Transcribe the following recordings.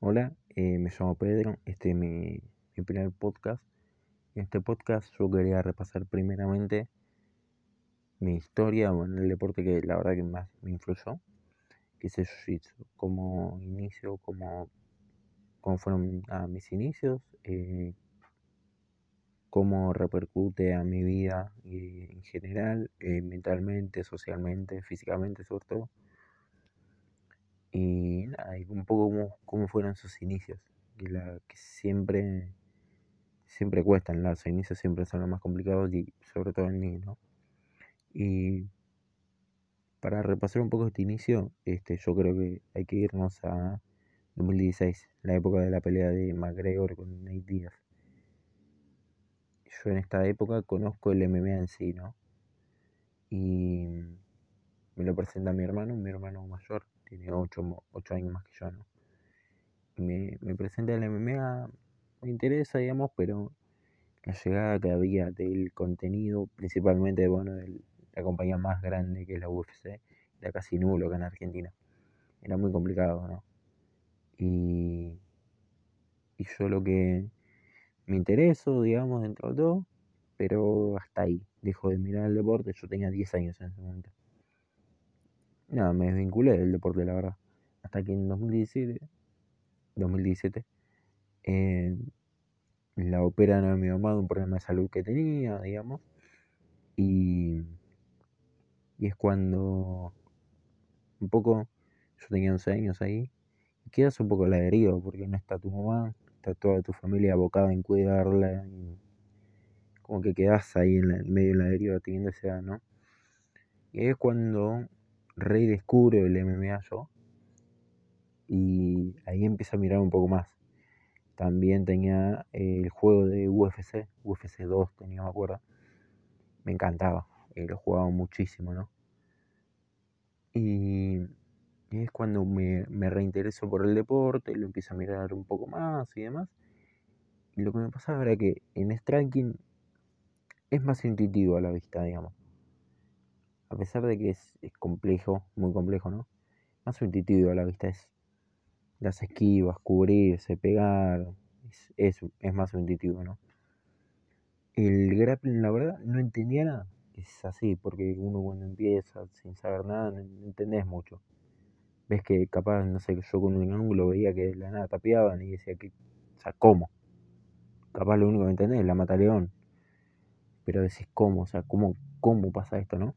Hola, eh, me llamo Pedro, este es mi, primer podcast. En este podcast yo quería repasar primeramente mi historia, bueno, el deporte que la verdad que más me influyó, que es el Jiu-Jitsu, como inicio, como, cómo fueron ah, mis inicios, eh, cómo repercute a mi vida eh, en general, eh, mentalmente, socialmente, físicamente sobre todo. Y nada, y un poco cómo, cómo fueron sus inicios, que, la, que siempre, siempre cuestan, los inicios siempre son los más complicados y sobre todo en mí, ¿no? Y para repasar un poco este inicio, este, yo creo que hay que irnos a 2016, la época de la pelea de McGregor con Nate Diaz. Yo en esta época conozco el MMA en sí, ¿no? Y me lo presenta mi hermano, mi hermano mayor, tiene 8, años más que yo, ¿no? Me, me presenta el MMA, me interesa, digamos, pero la llegada que había del contenido, principalmente, bueno, de la compañía más grande que es la UFC, era casi nulo acá en Argentina. Era muy complicado, ¿no? Y, y yo lo que me intereso, digamos, dentro de todo, pero hasta ahí. Dejo de mirar el deporte, yo tenía 10 años en ese momento. Nada, me desvinculé del deporte, la verdad. Hasta que en 2017, 2017 eh, la operan a mi mamá de un problema de salud que tenía, digamos. Y, y es cuando un poco, yo tenía 11 años ahí, quedas un poco la deriva, porque no está tu mamá, está toda tu familia abocada en cuidarla, como que quedas ahí en, el medio de la deriva teniendo esa edad, ¿no? Y es cuando Rey descubre el MMA yo, y ahí empieza a mirar un poco más. También tenía el juego de UFC, UFC 2 tenía, me. Me encantaba, eh, lo jugaba muchísimo, ¿no? Y, es cuando me, me reintereso por el deporte, lo empiezo a mirar un poco más y demás. Y lo que me pasaba era que en striking es más intuitivo a la vista, digamos. A pesar de que es, complejo, muy complejo, ¿no? Más intuitivo a la vista es las esquivas, cubrirse, pegar, es, es, más intuitivo, ¿no? El grappling, la verdad, no entendía nada. Es así, porque uno cuando empieza sin saber nada, no entendés mucho. Ves que capaz, no sé, yo con un ángulo veía que la nada tapeaban y decía que, o sea, ¿cómo? Capaz lo único que entendés es la mata león. Pero decís, ¿cómo? O sea, ¿cómo, cómo pasa esto, no?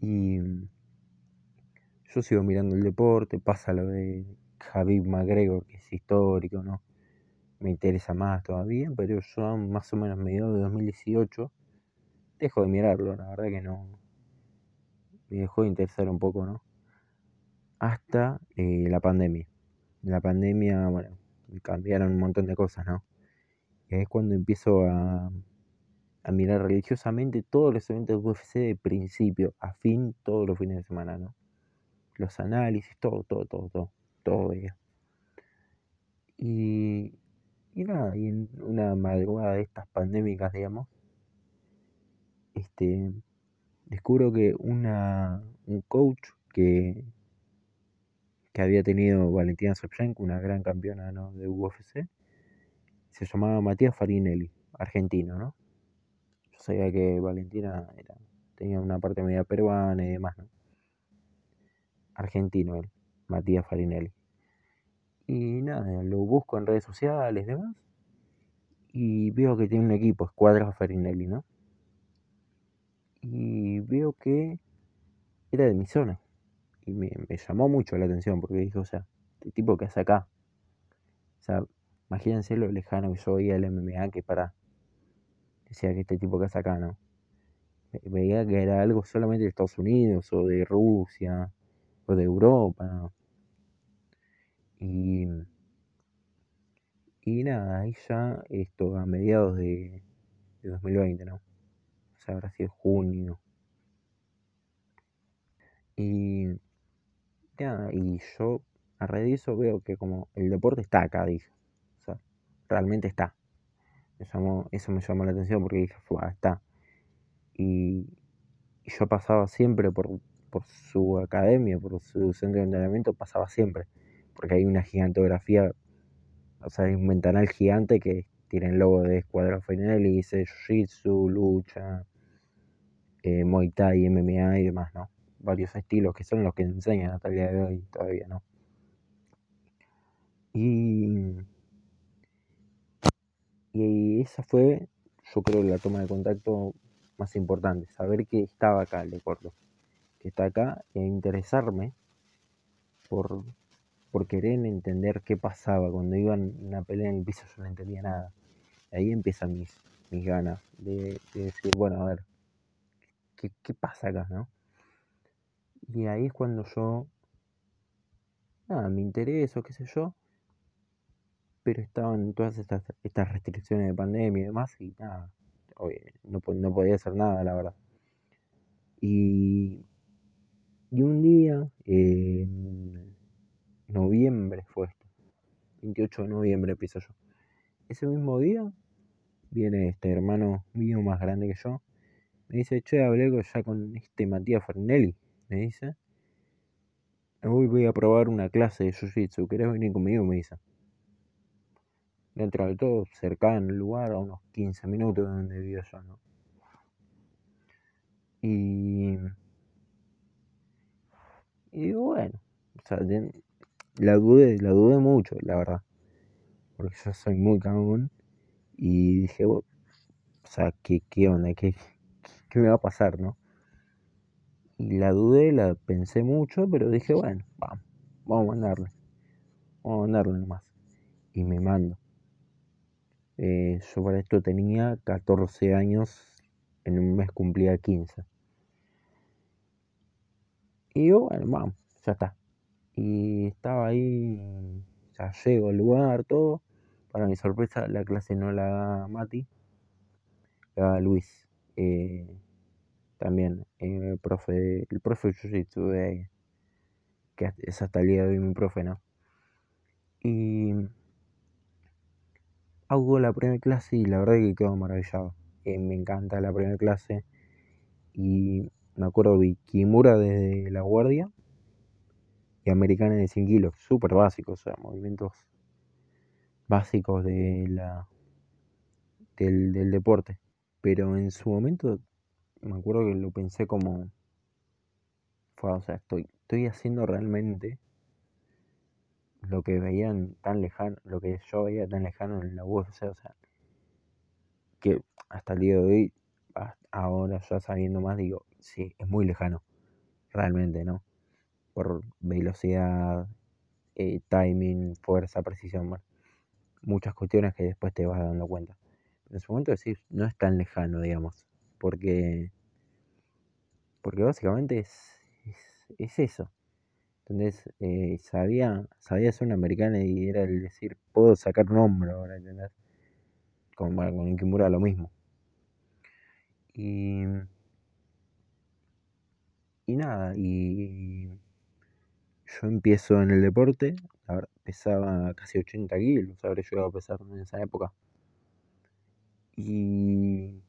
Y yo sigo mirando el deporte, pasa lo de Javid McGregor, que es histórico, ¿no? Me interesa más todavía, pero yo más o menos mediados de 2018 dejo de mirarlo, la verdad que no. Me dejó de interesar un poco, ¿no? Hasta eh, la pandemia. La pandemia, bueno, cambiaron un montón de cosas, ¿no? Y es cuando empiezo a, a mirar religiosamente todos los eventos de UFC de principio a fin, todos los fines de semana, ¿no? los análisis, todo, todo, todo, todo, todo veía. Y, y nada, y en una madrugada de estas pandémicas, digamos, este, descubro que una, un coach que, que había tenido Valentina Shevchenko, una gran campeona ¿no? de UFC, se llamaba Matías Farinelli, argentino, ¿no? Sabía que Valentina tenía una parte media peruana y demás, ¿no? argentino él, Matías Farinelli. Y nada, lo busco en redes sociales y demás. Y veo que tiene un equipo, Escuadra Farinelli, ¿no? Y veo que era de mi zona. Y me, llamó mucho la atención porque dije, o sea, este tipo que hace acá. O sea, imagínense lo lejano que yo veía el MMA que para. Decía que este tipo que hace acá, ¿no? Veía que era algo solamente de Estados Unidos o de Rusia de Europa. Y, y nada, ahí ya esto a mediados de, 2020, ¿no? O sea, habrá sido junio. Y nada, y yo a raíz de eso veo que como el deporte está acá, dije. O sea, realmente está. Eso me llamó la atención porque dije, está. Y, yo pasaba siempre por, por su academia, por su centro de entrenamiento, pasaba siempre porque hay una gigantografía, o sea, hay un ventanal gigante que tiene el logo de Escuadrón Final y dice Jiu-Jitsu, lucha, eh, Muay Thai, MMA y demás, ¿no? Varios estilos que son los que enseñan hasta el día de hoy todavía, ¿no? Y, y esa fue, yo creo, la toma de contacto más importante, saber que estaba acá el deporte, que está acá e interesarme por, por querer entender qué pasaba. Cuando iban una pelea en el piso yo no entendía nada. Ahí empiezan mis, mis ganas de, decir, bueno, a ver, ¿qué, ¿qué, pasa acá, no? Y ahí es cuando yo, nada, me intereso, qué sé yo, pero estaban todas estas, estas restricciones de pandemia y demás, y nada, no, no podía hacer nada, la verdad. Y, y un día, en noviembre fue esto, 28 de noviembre empiezo yo. Ese mismo día viene este hermano mío más grande que yo, me dice, che, hablé ya con este Matías Farnelli, me dice. Hoy voy a probar una clase de Jiu-Jitsu, ¿querés venir conmigo? Me dice dentro de todo cercano el lugar, a unos 15 minutos de donde vivo yo, ¿no? Y, y bueno, o sea, la dudé, la dudé mucho, la verdad, porque yo soy muy cagón y dije, o sea, ¿qué, qué onda? ¿Qué, ¿Qué me va a pasar, no? Y la dudé, la pensé mucho, pero dije, bueno, vamos, vamos a mandarle, vamos a mandarle nomás. Y me mando. Eh, yo para esto tenía 14 años, en un mes cumplía 15. Y yo, bueno, vamos, ya está. Y estaba ahí, ya llego al lugar, todo. Para mi sorpresa, la clase no la da Mati, la da Luis. Eh, también, eh, profe, el profe de Jiu-Jitsu de que es hasta el día de hoy mi profe, ¿no? Y hago la primera clase y la verdad que quedo maravillado. Eh, me encanta la primera clase. Y me acuerdo de Kimura desde la guardia y americana de 100 kilos, súper básicos, o sea, movimientos básicos de la, del, del deporte. Pero en su momento me acuerdo que lo pensé como, o sea, estoy, estoy haciendo realmente lo que veían tan lejano, lo que yo veía tan lejano en la UFC, o sea, que hasta el día de hoy, ahora ya sabiendo más, digo, sí, es muy lejano, realmente, ¿no? Por velocidad, eh, timing, fuerza, precisión, muchas cuestiones que después te vas dando cuenta. En su momento decís, no es tan lejano, digamos, porque, porque básicamente es, es eso. Entonces, eh, sabía, sabía ser un americano y era el decir, puedo sacar un hombro ahora, ¿entendés? Como con Kimura lo mismo. Y, y nada, y yo empiezo en el deporte, pesaba casi 80 kilos, habré llegado a pesar en esa época. Y,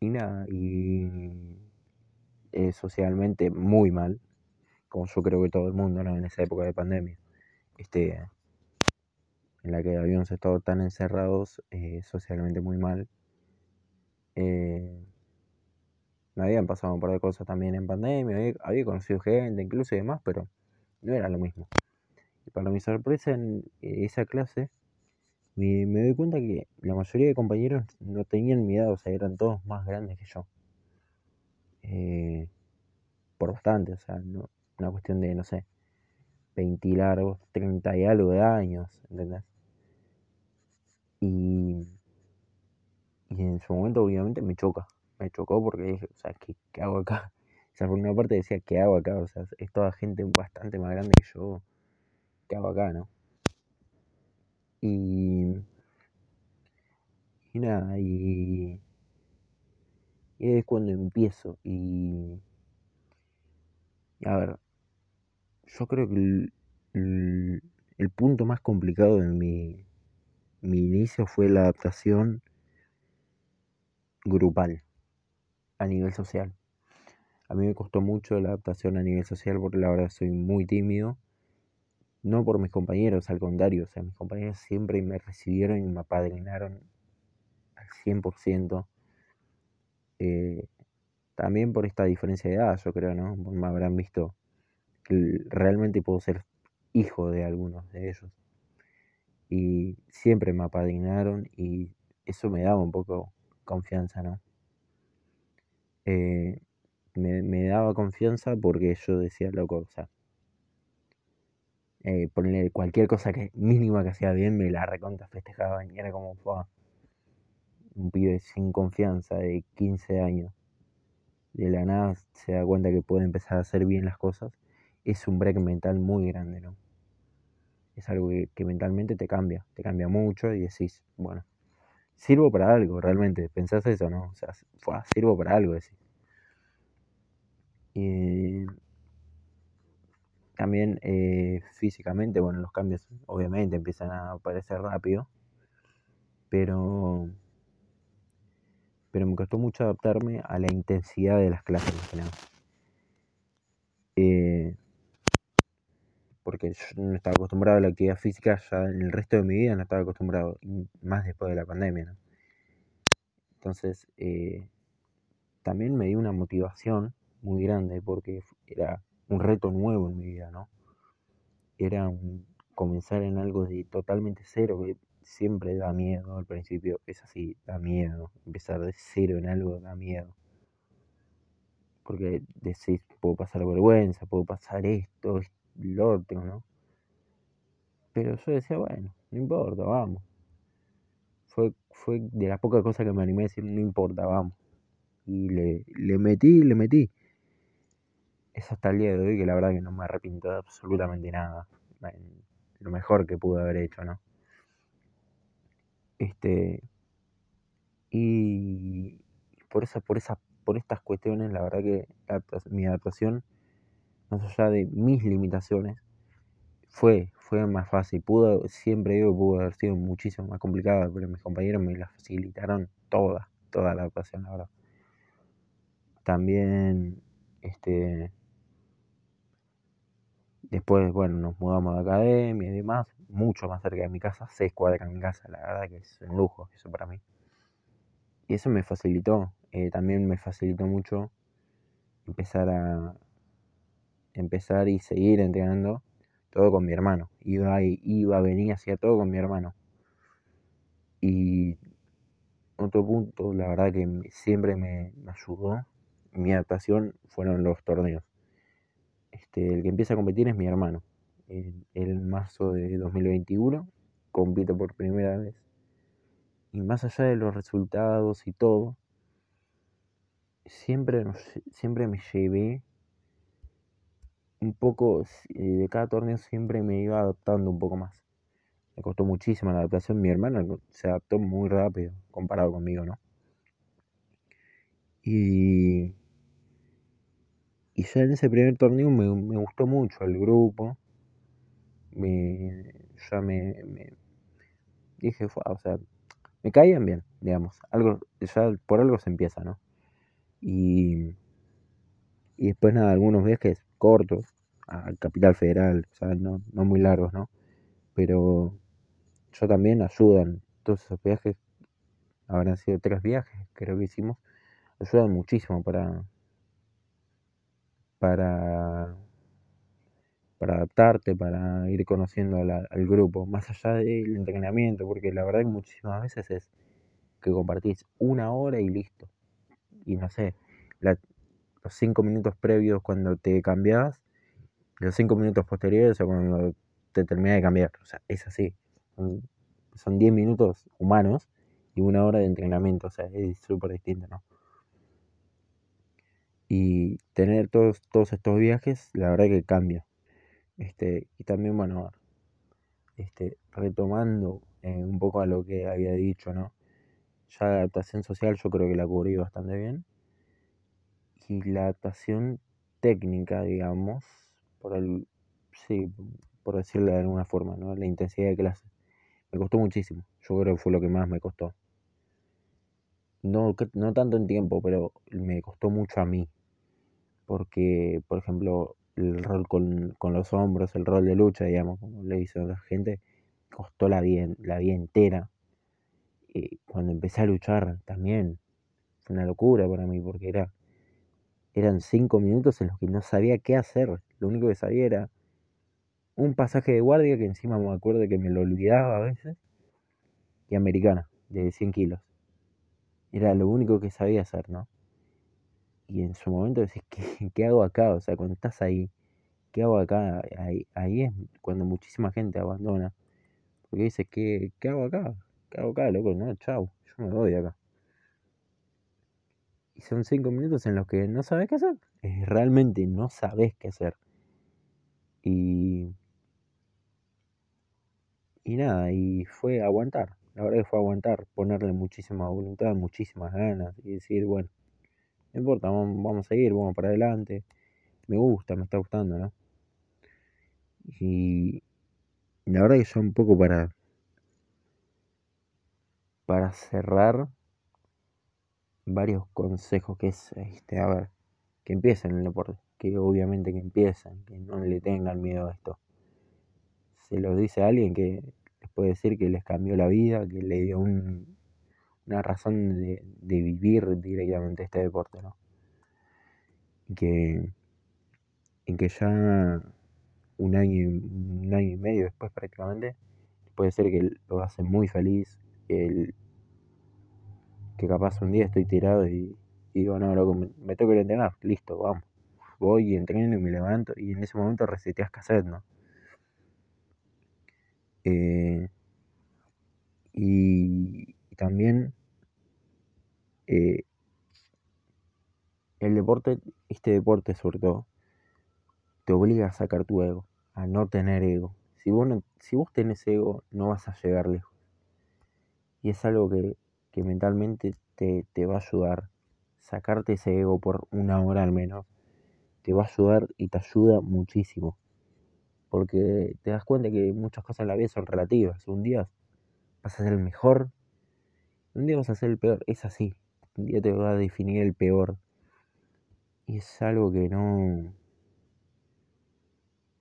y nada, y eh, socialmente muy mal, como yo creo que todo el mundo en esa época de pandemia, este, en la que habíamos estado tan encerrados, eh, socialmente muy mal. Eh, me habían pasado un par de cosas también en pandemia, había, conocido gente incluso y demás, pero no era lo mismo. Y para mi sorpresa en esa clase, me, me doy cuenta que la mayoría de compañeros no tenían mi edad, o sea, eran todos más grandes que yo. Eh, por bastante, o sea, no, una cuestión de, no sé, 20 largos, 30 y algo de años, ¿entendés? Y, y en su momento obviamente me choca, me chocó porque dije, o sea, ¿qué, qué hago acá? O sea, por una parte decía, ¿qué hago acá? O sea, es toda gente bastante más grande que yo, ¿qué hago acá, no? Y, y nada, y y es cuando empiezo. Y. A ver. Yo creo que el, punto más complicado de mi, mi inicio fue la adaptación grupal a nivel social. A mí me costó mucho la adaptación a nivel social porque la verdad soy muy tímido. No por mis compañeros, al contrario. O sea, mis compañeros siempre me recibieron y me apadrinaron al 100%. Eh, también por esta diferencia de edad, yo creo, ¿no? Me habrán visto que realmente puedo ser hijo de algunos de ellos. Y siempre me apadrinaron y eso me daba un poco confianza, ¿no? Eh, me, daba confianza porque yo decía, loco, o sea, eh, ponerle cualquier cosa que mínima que hacía bien, me la recontra festejaba y era como, un pibe sin confianza de 15 años, de la nada se da cuenta que puede empezar a hacer bien las cosas, es un break mental muy grande, ¿no? Es algo que, mentalmente te cambia, te cambia mucho y decís, bueno, sirvo para algo, realmente, pensás eso, ¿no? O sea, sirvo para algo, decís. Y también eh, físicamente, bueno, los cambios obviamente empiezan a aparecer rápido, pero, pero me costó mucho adaptarme a la intensidad de las clases, eh, porque yo no estaba acostumbrado a la actividad física, ya en el resto de mi vida no estaba acostumbrado, más después de la pandemia, Entonces, eh, también me dio una motivación muy grande porque era un reto nuevo en mi vida, ¿no? Era comenzar en algo de totalmente cero, que siempre da miedo al principio, es así, da miedo. Empezar de cero en algo da miedo. Porque decís, puedo pasar vergüenza, puedo pasar esto, lo otro, ¿no? Pero yo decía, bueno, no importa, vamos. Fue, fue de las pocas cosas que me animé a decir, no importa, vamos. Y le, le metí, le metí es hasta el día de hoy que la verdad que no me arrepiento de absolutamente nada. Lo mejor que pude haber hecho, ¿no? Este. Y por esa, por esa, por estas cuestiones, la verdad que mi adaptación, más allá de mis limitaciones, fue, fue más fácil. Pudo, siempre digo, pudo haber sido muchísimo más complicada, pero mis compañeros me la facilitaron toda, toda la adaptación, la verdad. También, este, Después, bueno, nos mudamos de academia y demás, mucho más cerca de mi casa, seis cuadras de mi casa, la verdad que es un lujo eso para mí. Y eso me facilitó, eh, también me facilitó mucho empezar a empezar y seguir entrenando todo con mi hermano. Iba iba, venía, hacía todo con mi hermano. Y otro punto, la verdad que siempre me ayudó, mi adaptación fueron los torneos. Este, el que empieza a competir es mi hermano. En, marzo de 2021 compite por primera vez. Y más allá de los resultados y todo, siempre, siempre me llevé un poco, eh, de cada torneo siempre me iba adaptando un poco más. Me costó muchísimo la adaptación. Mi hermano se adaptó muy rápido comparado conmigo, ¿no? Y y ya en ese primer torneo me, gustó mucho el grupo. Me, ya me, dije, o sea, me caían bien, digamos. Algo, ya por algo se empieza, ¿no? Y, y después nada, algunos viajes cortos a Capital Federal, o sea, no, no muy largos, ¿no? Pero yo también ayudan. Todos esos viajes, habrán sido tres viajes, creo que hicimos, ayudan muchísimo para, para, para adaptarte, para ir conociendo al grupo, más allá del entrenamiento, porque la verdad que muchísimas veces es que compartís una hora y listo. Y no sé, los cinco minutos previos cuando te cambiás, los cinco minutos posteriores o cuando te terminas de cambiar. O sea, es así. Son diez minutos humanos y una hora de entrenamiento. O sea, es súper distinto, ¿no? Y tener todos, todos estos viajes, la verdad que cambia. Este, y también, bueno, este, retomando eh, un poco a lo que había dicho, ¿no? Ya la adaptación social yo creo que la cubrí bastante bien. Y la adaptación técnica, digamos, por el, sí, por decirlo de alguna forma, ¿no? La intensidad de clase. Me costó muchísimo. Yo creo que fue lo que más me costó. No, no tanto en tiempo, pero me costó mucho a mí porque, por ejemplo, el rol con, los hombros, el rol de lucha, digamos, como le hizo a la gente, costó la vida, la vida entera. Y cuando empecé a luchar también fue una locura para mí, porque era, eran cinco minutos en los que no sabía qué hacer. Lo único que sabía era un pasaje de guardia que encima me acuerdo que me lo olvidaba a veces, y americana, de 100 kilos. Era lo único que sabía hacer, ¿no? Y en su momento decís, ¿qué, ¿qué, hago acá? O sea, cuando estás ahí, ¿qué hago acá? Ahí, ahí es cuando muchísima gente abandona. Porque dice, ¿qué, ¿qué hago acá? ¿Qué hago acá, loco? No, chau, yo me voy de acá. Y son cinco minutos en los que no sabes qué hacer. realmente no sabes qué hacer. Y y nada, y fue aguantar, la verdad que fue aguantar, ponerle muchísima voluntad, muchísimas ganas y decir, bueno, no importa, vamos, a seguir, vamos para adelante, me gusta, me está gustando, ¿no? Y la verdad que yo un poco para, para cerrar varios consejos que es, este, a ver, que empiecen el deporte, que obviamente que empiecen, que no le tengan miedo a esto se lo dice a alguien que les puede decir que les cambió la vida, que le dio una razón de, vivir directamente este deporte, ¿no? Y que, que ya un año, un año y medio después prácticamente, puede ser que lo hace muy feliz, que, que capaz un día estoy tirado y, digo, no, loco, me, me tengo que entrenar, listo, vamos. Voy y entreno y me levanto y en ese momento reseteas cassette, ¿no? Eh, y, también eh, el deporte, este deporte sobre todo, te obliga a sacar tu ego, a no tener ego. Si vos, si vos tenés ego, no vas a llegar lejos. Y es algo que, mentalmente te, te, va a ayudar. Sacarte ese ego por una hora al menos, te va a ayudar y te ayuda muchísimo porque te das cuenta que muchas cosas en la vida son relativas. Un día vas a ser el mejor, un día vas a ser el peor, es así. Un día te va a definir el peor. Y es algo que no...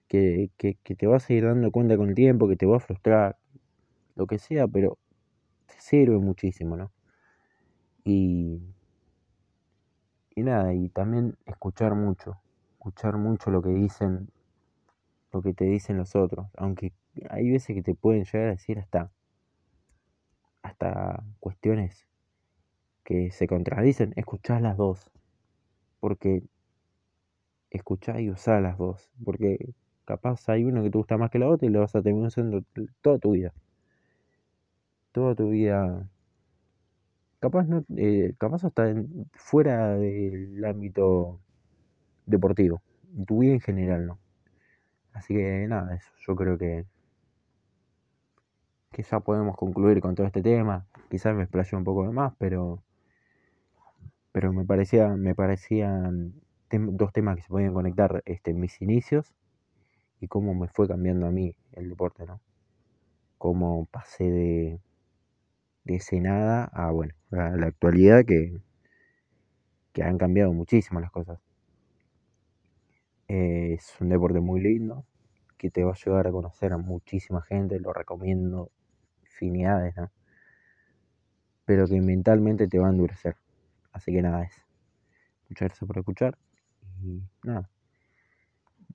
Que, que, te vas a ir dando cuenta con el tiempo, que te va a frustrar, lo que sea, pero te sirve muchísimo, ¿no? Y, y nada, y también escuchar mucho, escuchar mucho lo que dicen lo que te dicen los otros, aunque hay veces que te pueden llegar a decir hasta, hasta cuestiones que se contradicen, escuchás las dos, porque escuchás y usás las dos, porque capaz hay uno que te gusta más que la otra y lo vas a terminar usando toda tu vida, toda tu vida, capaz no, eh, capaz hasta fuera del ámbito deportivo, tu vida en general, ¿no? Así que nada, eso. Yo creo que, que ya podemos concluir con todo este tema. Quizás me explayé un poco de más, pero, pero me, parecía, me parecían dos temas que se podían conectar este, mis inicios y cómo me fue cambiando a mí el deporte, ¿no? Cómo pasé de, de ese nada a, bueno, a la actualidad que, que han cambiado muchísimo las cosas. Es un deporte muy lindo que te va a ayudar a conocer a muchísima gente, lo recomiendo infinidades, ¿no? Pero que mentalmente te va a endurecer. Así que nada, es. Muchas gracias por escuchar y nada.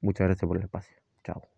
Muchas gracias por el espacio. Chao.